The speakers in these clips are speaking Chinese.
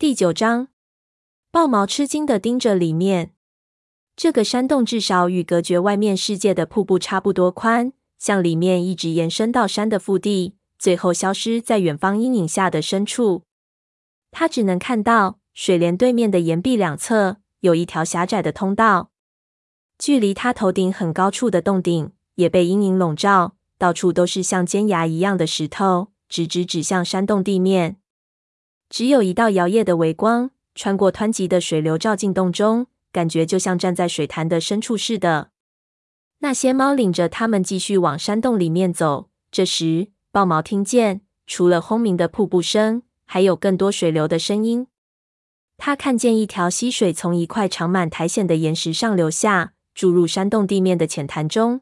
第九章，豹毛吃惊地盯着里面。这个山洞至少与隔绝外面世界的瀑布差不多宽，向里面一直延伸到山的腹地，最后消失在远方阴影下的深处。他只能看到水帘对面的岩壁两侧有一条狭窄的通道，距离他头顶很高处的洞顶也被阴影笼罩，到处都是像尖牙一样的石头，直直指向山洞地面。只有一道摇曳的微光穿过湍急的水流照进洞中，感觉就像站在水潭的深处似的。那些猫领着它们继续往山洞里面走。这时，豹毛听见除了轰鸣的瀑布声，还有更多水流的声音。他看见一条溪水从一块长满苔藓的岩石上流下，注入山洞地面的浅潭中。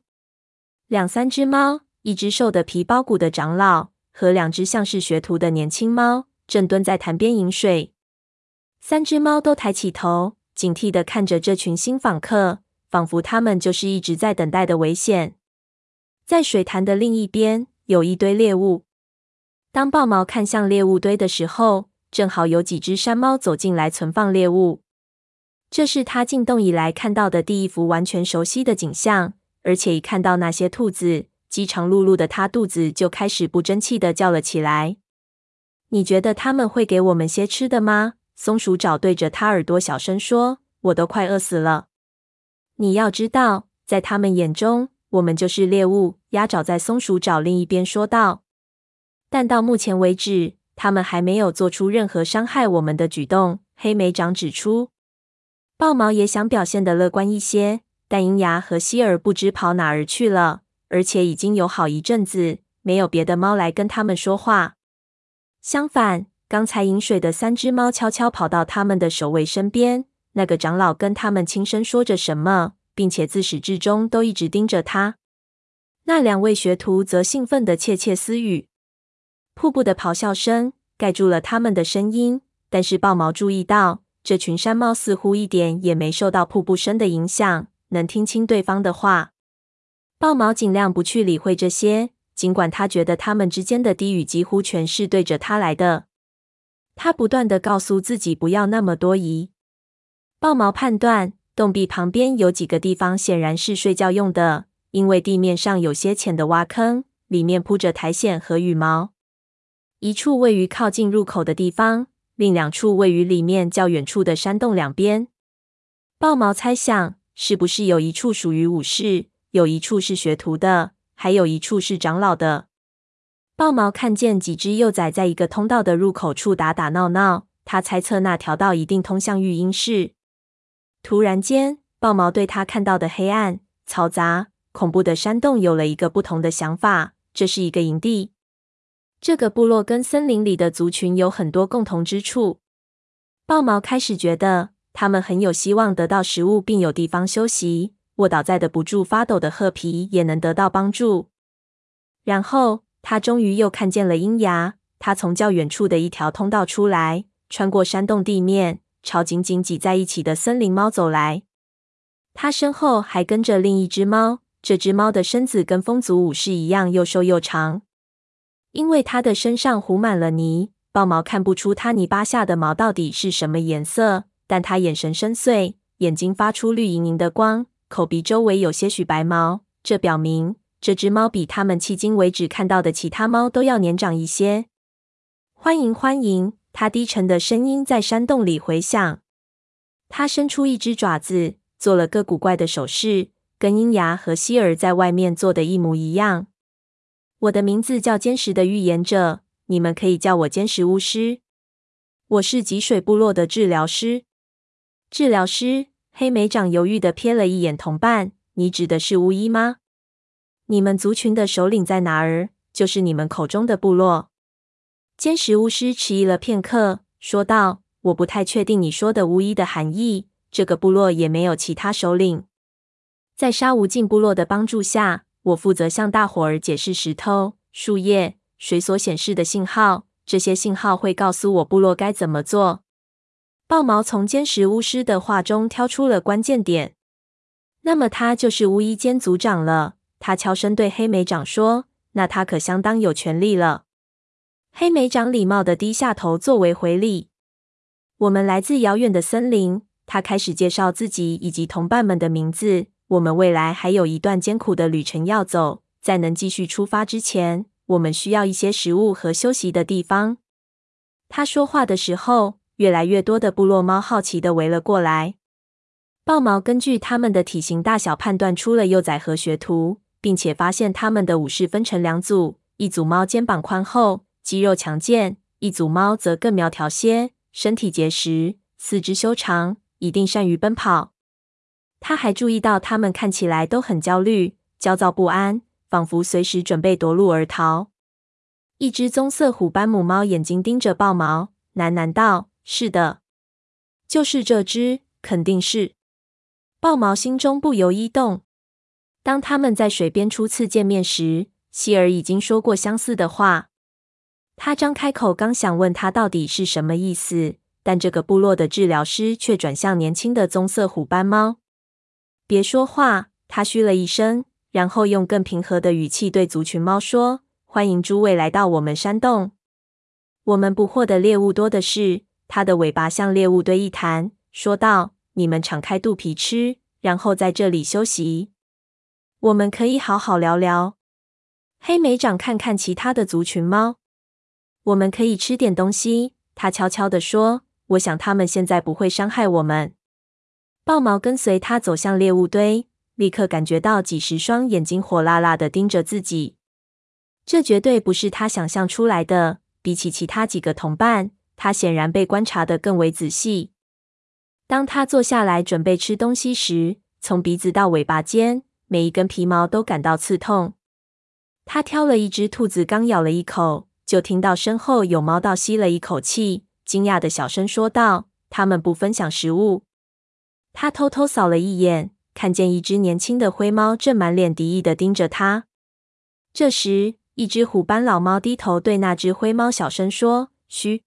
两三只猫，一只瘦得皮包骨的长老和两只像是学徒的年轻猫。正蹲在潭边饮水，三只猫都抬起头，警惕地看着这群新访客，仿佛他们就是一直在等待的危险。在水潭的另一边，有一堆猎物。当豹毛看向猎物堆的时候，正好有几只山猫走进来存放猎物。这是他进洞以来看到的第一幅完全熟悉的景象，而且一看到那些兔子，饥肠辘辘的他肚子就开始不争气地叫了起来。你觉得他们会给我们些吃的吗？松鼠爪对着他耳朵小声说：“我都快饿死了。”你要知道，在他们眼中，我们就是猎物。鸭爪在松鼠爪另一边说道。但到目前为止，他们还没有做出任何伤害我们的举动。黑莓长指出。豹毛也想表现的乐观一些，但银牙和希尔不知跑哪儿去了，而且已经有好一阵子没有别的猫来跟他们说话。相反，刚才饮水的三只猫悄悄跑到他们的守卫身边。那个长老跟他们轻声说着什么，并且自始至终都一直盯着他。那两位学徒则兴奋地窃窃私语。瀑布的咆哮声盖住了他们的声音，但是豹毛注意到，这群山猫似乎一点也没受到瀑布声的影响，能听清对方的话。豹毛尽量不去理会这些。尽管他觉得他们之间的低语几乎全是对着他来的，他不断地告诉自己不要那么多疑。豹毛判断洞壁旁边有几个地方显然是睡觉用的，因为地面上有些浅的挖坑，里面铺着苔藓和羽毛。一处位于靠近入口的地方，另两处位于里面较远处的山洞两边。豹毛猜想，是不是有一处属于武士，有一处是学徒的？还有一处是长老的。豹毛看见几只幼崽在一个通道的入口处打打闹闹，他猜测那条道一定通向育婴室。突然间，豹毛对他看到的黑暗、嘈杂、恐怖的山洞有了一个不同的想法。这是一个营地。这个部落跟森林里的族群有很多共同之处。豹毛开始觉得他们很有希望得到食物，并有地方休息。卧倒在的不住发抖的褐皮也能得到帮助。然后他终于又看见了鹰牙，他从较远处的一条通道出来，穿过山洞地面，朝紧紧挤在一起的森林猫走来。他身后还跟着另一只猫，这只猫的身子跟风族武士一样又瘦又长。因为它的身上糊满了泥，豹毛看不出它泥巴下的毛到底是什么颜色，但它眼神深邃，眼睛发出绿莹莹的光。口鼻周围有些许白毛，这表明这只猫比他们迄今为止看到的其他猫都要年长一些。欢迎，欢迎！它低沉的声音在山洞里回响。它伸出一只爪子，做了个古怪的手势，跟鹰牙和希尔在外面做的一模一样。我的名字叫坚实的预言者，你们可以叫我坚实巫师。我是脊水部落的治疗师。治疗师。黑莓长犹豫地瞥了一眼同伴：“你指的是巫医吗？你们族群的首领在哪儿？就是你们口中的部落。”坚实巫师迟疑了片刻，说道：“我不太确定你说的巫医的含义。这个部落也没有其他首领。在沙无尽部落的帮助下，我负责向大伙儿解释石头、树叶、水所显示的信号。这些信号会告诉我部落该怎么做。”豹毛从坚实巫师的话中挑出了关键点，那么他就是巫医兼族长了。他悄声对黑莓长说：“那他可相当有权力了。”黑莓长礼貌地低下头作为回礼。我们来自遥远的森林。”他开始介绍自己以及同伴们的名字。我们未来还有一段艰苦的旅程要走，在能继续出发之前，我们需要一些食物和休息的地方。他说话的时候，越来越多的部落猫好奇地围了过来。豹毛根据它们的体型大小判断出了幼崽和学徒，并且发现它们的武士分成两组：一组猫肩膀宽厚、肌肉强健；一组猫则更苗条些，身体结实、四肢修长，一定善于奔跑。他还注意到，它们看起来都很焦虑、焦躁不安，仿佛随时准备夺路而逃。一只棕色虎斑母猫眼睛盯着豹毛，喃喃道：“是的，就是这只，肯定是。”豹毛心中不由一动。当他们在水边初次见面时，希尔已经说过相似的话。他张开口，刚想问他到底是什么意思，但这个部落的治疗师却转向年轻的棕色虎斑猫。别说话，他嘘了一声，然后用更平和的语气对族群猫说：“欢迎诸位来到我们山洞。我们捕获的猎物多的是。”他的尾巴向猎物堆一弹，说道：“你们敞开肚皮吃，然后在这里休息。我们可以好好聊聊。”黑莓长看看其他的族群猫，我们可以吃点东西。他悄悄地说：“我想他们现在不会伤害我们。”豹毛跟随他走向猎物堆，立刻感觉到几十双眼睛火辣辣的盯着自己。这绝对不是他想象出来的。比起其他几个同伴，他显然被观察得更为仔细。当他坐下来准备吃东西时，从鼻子到尾巴间，每一根皮毛都感到刺痛。他挑了一只兔子，刚咬了一口，就听到身后有猫倒吸了一口气，惊讶的小声说道：“他们不分享食物。”他偷偷扫了一眼，看见一只年轻的灰猫正满脸敌意地盯着他。这时，一只虎斑老猫低头对那只灰猫小声说：“嘘，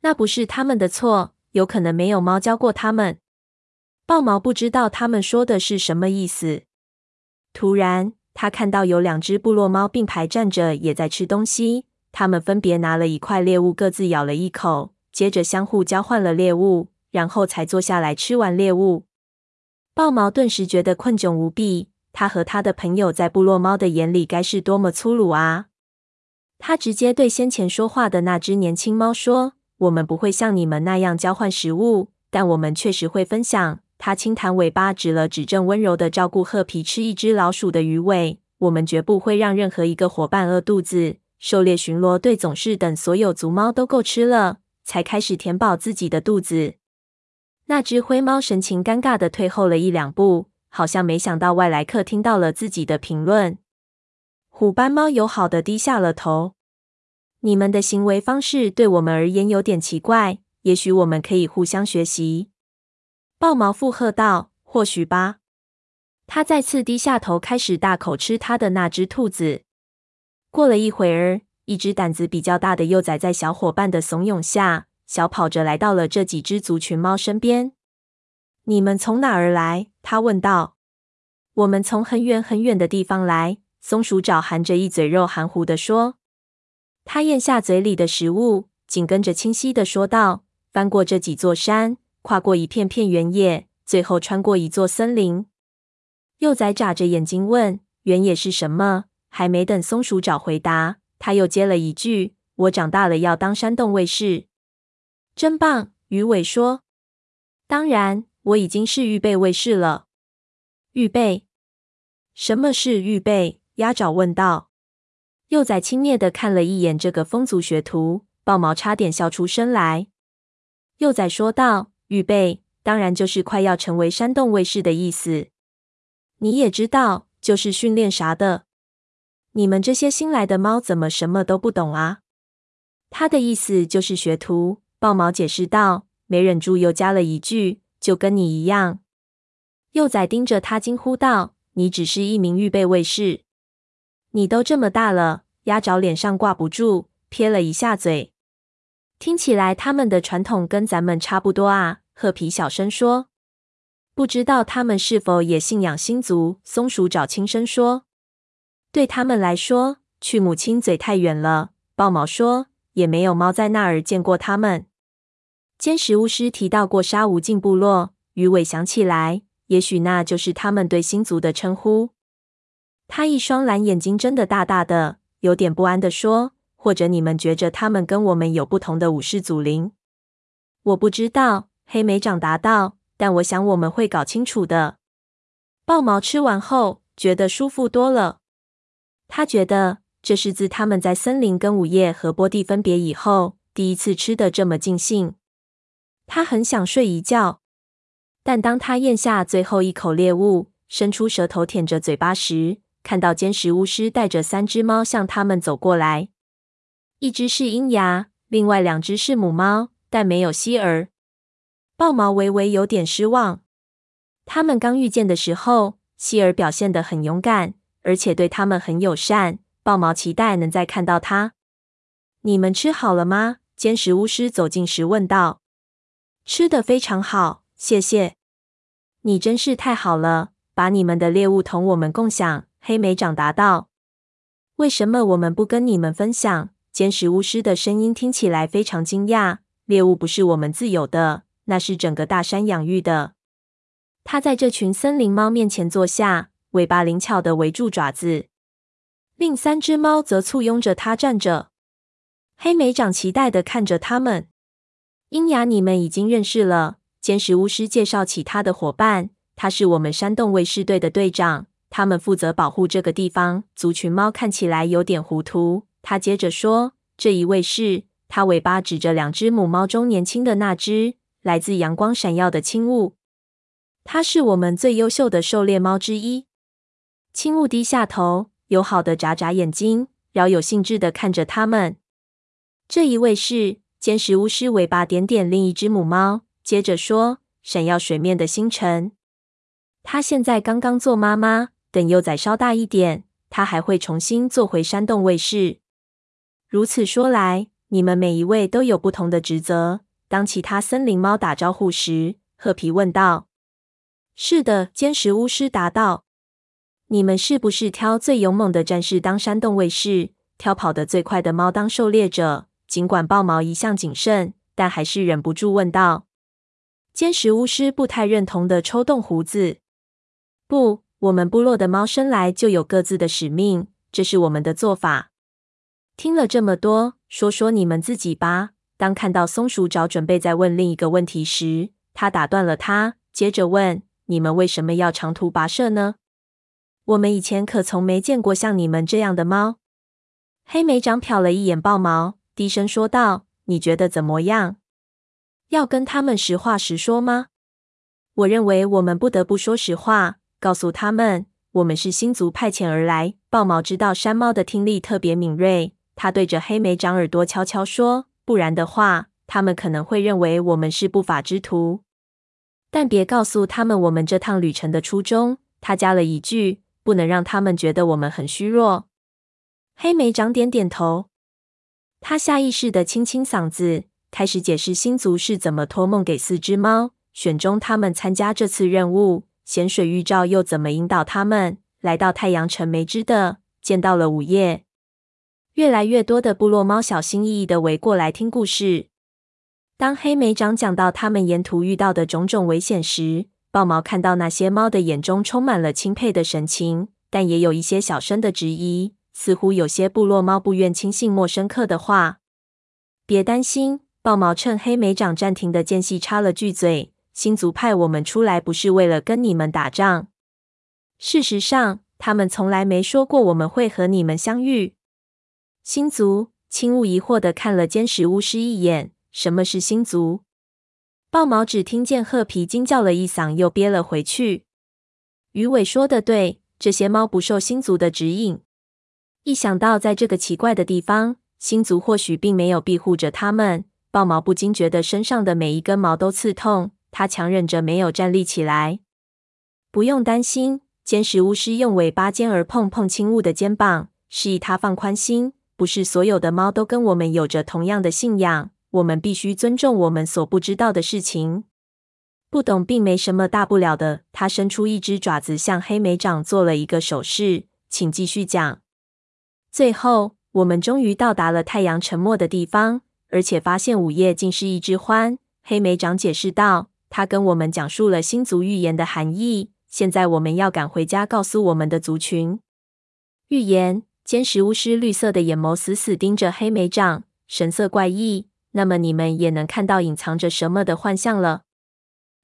那不是他们的错，有可能没有猫教过他们。”豹毛不知道他们说的是什么意思。突然，他看到有两只部落猫并排站着，也在吃东西。他们分别拿了一块猎物，各自咬了一口，接着相互交换了猎物。然后才坐下来吃完猎物。豹毛顿时觉得困窘无比。他和他的朋友在部落猫的眼里该是多么粗鲁啊！他直接对先前说话的那只年轻猫说：“我们不会像你们那样交换食物，但我们确实会分享。”他轻弹尾巴，指了指正温柔地照顾褐皮吃一只老鼠的鱼尾。我们绝不会让任何一个伙伴饿肚子。狩猎巡逻队总是等所有族猫都够吃了，才开始填饱自己的肚子。那只灰猫神情尴尬地退后了一两步，好像没想到外来客听到了自己的评论。虎斑猫友好地低下了头：“你们的行为方式对我们而言有点奇怪，也许我们可以互相学习。”豹毛附和道：“或许吧。”他再次低下头，开始大口吃他的那只兔子。过了一会儿，一只胆子比较大的幼崽在小伙伴的怂恿下，小跑着来到了这几只族群猫身边。“你们从哪儿来？”他问道。“我们从很远很远的地方来。”松鼠爪含着一嘴肉，含糊地说。他咽下嘴里的食物，紧跟着清晰地说道：“翻过这几座山，跨过一片片原野，最后穿过一座森林。”幼崽眨着眼睛问：“原野是什么？”还没等松鼠爪回答，他又接了一句：“我长大了要当山洞卫士。”真棒，鱼尾说。当然，我已经是预备卫士了。预备？什么是预备？鸭爪问道。幼崽轻蔑地看了一眼这个风族学徒，豹毛差点笑出声来。幼崽说道：“预备，当然就是快要成为山洞卫士的意思。你也知道，就是训练啥的。你们这些新来的猫怎么什么都不懂啊？”他的意思就是学徒。豹毛解释道，没忍住又加了一句：“就跟你一样。”幼崽盯着他惊呼道：“你只是一名预备卫士？你都这么大了！”鸭爪脸上挂不住，撇了一下嘴。听起来他们的传统跟咱们差不多啊。褐皮小声说：“不知道他们是否也信仰星族？”松鼠爪轻声说：“对他们来说，去母亲嘴太远了。”豹毛说。也没有猫在那儿见过他们。尖石巫师提到过沙无尽部落，鱼尾想起来，也许那就是他们对星族的称呼。他一双蓝眼睛睁得大大的，有点不安地说：“或者你们觉着他们跟我们有不同的武士祖灵？”我不知道，黑莓长答道。但我想我们会搞清楚的。豹毛吃完后觉得舒服多了。他觉得这是自他们在森林跟午夜和波蒂分别以后第一次吃得这么尽兴。他很想睡一觉，但当他咽下最后一口猎物，伸出舌头舔着嘴巴时，看到尖石巫师带着三只猫向他们走过来。一只是鹰牙，另外两只是母猫，但没有希儿。豹毛微微有点失望。他们刚遇见的时候，希儿表现得很勇敢，而且对他们很友善。豹毛期待能再看到他。你们吃好了吗？尖石巫师走近时问道。吃的非常好，谢谢。你真是太好了，把你们的猎物同我们共享。黑莓长答道。为什么我们不跟你们分享？尖石巫师的声音听起来非常惊讶。猎物不是我们自有的。那是整个大山养育的。他在这群森林猫面前坐下，尾巴灵巧的围住爪子。另三只猫则簇拥着他站着。黑莓长期待的看着他们。鹰牙，你们已经认识了。尖石巫师介绍起他的伙伴，他是我们山洞卫士队的队长，他们负责保护这个地方。族群猫看起来有点糊涂。他接着说：“这一位是……”他尾巴指着两只母猫中年轻的那只。来自阳光闪耀的青雾，它是我们最优秀的狩猎猫之一。青雾低下头，友好的眨眨眼睛，饶有兴致的看着他们。这一位是坚实巫师，尾巴点点另一只母猫，接着说：“闪耀水面的星辰。它现在刚刚做妈妈，等幼崽稍大一点，它还会重新做回山洞卫士。如此说来，你们每一位都有不同的职责。”当其他森林猫打招呼时，褐皮问道：“是的。”尖石巫师答道：“你们是不是挑最勇猛的战士当山洞卫士，挑跑得最快的猫当狩猎者？”尽管豹毛一向谨慎，但还是忍不住问道。尖石巫师不太认同的抽动胡子：“不，我们部落的猫生来就有各自的使命，这是我们的做法。”听了这么多，说说你们自己吧。当看到松鼠爪准备再问另一个问题时，他打断了他，接着问：“你们为什么要长途跋涉呢？我们以前可从没见过像你们这样的猫。”黑莓长瞟了一眼豹毛，低声说道：“你觉得怎么样？要跟他们实话实说吗？”我认为我们不得不说实话，告诉他们我们是星族派遣而来。豹毛知道山猫的听力特别敏锐，他对着黑莓长耳朵悄悄说。不然的话，他们可能会认为我们是不法之徒。但别告诉他们我们这趟旅程的初衷。他加了一句：“不能让他们觉得我们很虚弱。”黑莓长点点头。他下意识地清清嗓子，开始解释星族是怎么托梦给四只猫，选中他们参加这次任务。咸水预兆又怎么引导他们来到太阳城梅枝的，见到了午夜。越来越多的部落猫小心翼翼地围过来听故事。当黑莓长讲到他们沿途遇到的种种危险时，豹毛看到那些猫的眼中充满了钦佩的神情，但也有一些小声的质疑，似乎有些部落猫不愿轻信陌生客的话。别担心，豹毛趁黑莓长暂停的间隙插了句嘴：“星族派我们出来不是为了跟你们打仗。事实上，他们从来没说过我们会和你们相遇。”星族，轻雾疑惑地看了尖石巫师一眼。什么是星族？豹毛只听见褐皮惊叫了一嗓，又憋了回去。鱼尾说的对，这些猫不受星族的指引。一想到在这个奇怪的地方，星族或许并没有庇护着他们，豹毛不禁觉得身上的每一根毛都刺痛。他强忍着没有站立起来。不用担心，尖石巫师用尾巴尖儿碰碰轻雾的肩膀，示意他放宽心。不是所有的猫都跟我们有着同样的信仰，我们必须尊重我们所不知道的事情。不懂并没什么大不了的。他伸出一只爪子，向黑莓长做了一个手势，请继续讲。最后，我们终于到达了太阳沉没的地方，而且发现午夜竟是一只獾。黑莓长解释道：“他跟我们讲述了星族预言的含义。现在我们要赶回家，告诉我们的族群预言。”尖石巫师绿色的眼眸死死盯着黑莓掌，神色怪异。那么你们也能看到隐藏着什么的幻象了？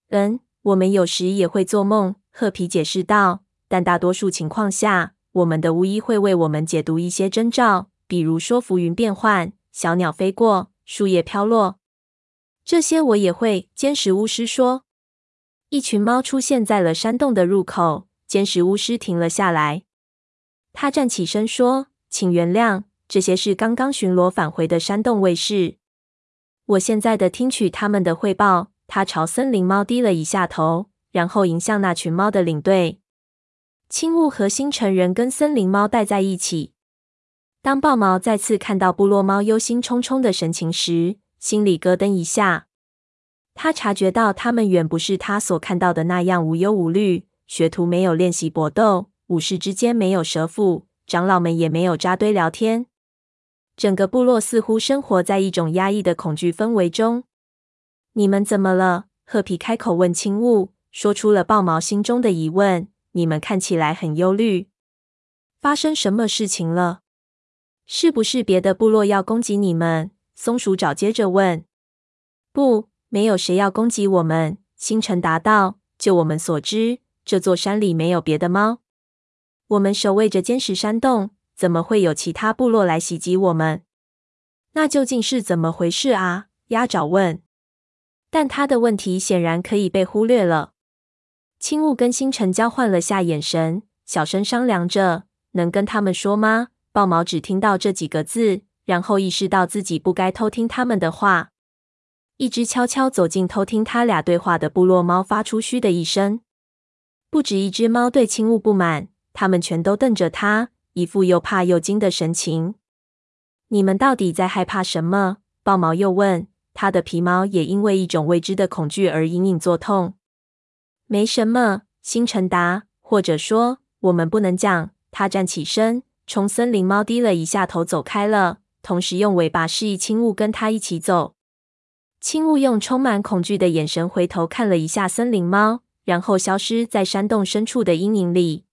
嗯，我们有时也会做梦。褐皮解释道。但大多数情况下，我们的巫医会为我们解读一些征兆，比如说浮云变幻、小鸟飞过、树叶飘落。这些我也会。尖石巫师说。一群猫出现在了山洞的入口，尖石巫师停了下来。他站起身说：“请原谅，这些是刚刚巡逻返回的山洞卫士。我现在的听取他们的汇报。”他朝森林猫低了一下头，然后迎向那群猫的领队。青雾和星辰人跟森林猫待在一起。当豹毛再次看到部落猫忧心忡忡的神情时，心里咯噔一下。他察觉到他们远不是他所看到的那样无忧无虑，学徒没有练习搏斗。武士之间没有舌腹，长老们也没有扎堆聊天。整个部落似乎生活在一种压抑的恐惧氛围中。你们怎么了？褐皮开口问青雾，说出了豹毛心中的疑问。你们看起来很忧虑，发生什么事情了？是不是别的部落要攻击你们？松鼠爪接着问。不，没有谁要攻击我们。星辰答道。就我们所知，这座山里没有别的猫。我们守卫着坚实山洞，怎么会有其他部落来袭击我们？那究竟是怎么回事啊？鸭爪问。但他的问题显然可以被忽略了。青雾跟星辰交换了下眼神，小声商量着：“能跟他们说吗？”豹毛只听到这几个字，然后意识到自己不该偷听他们的话。一只悄悄走近偷听他俩对话的部落猫发出“嘘”的一声。不止一只猫对青雾不满。他们全都瞪着他，一副又怕又惊的神情。你们到底在害怕什么？豹毛又问。他的皮毛也因为一种未知的恐惧而隐隐作痛。没什么，星辰答。或者说，我们不能讲。他站起身，冲森林猫低了一下头，走开了，同时用尾巴示意青雾跟他一起走。青雾用充满恐惧的眼神回头看了一下森林猫，然后消失在山洞深处的阴影里。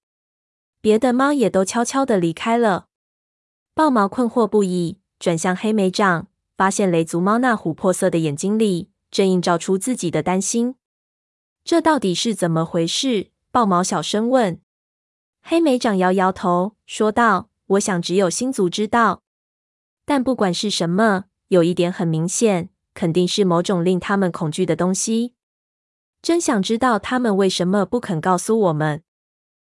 别的猫也都悄悄地离开了。豹毛困惑不已，转向黑莓掌，发现雷族猫那琥珀色的眼睛里正映照出自己的担心。这到底是怎么回事？豹毛小声问。黑莓掌摇摇头，说道：“我想只有星族知道。但不管是什么，有一点很明显，肯定是某种令他们恐惧的东西。真想知道他们为什么不肯告诉我们。”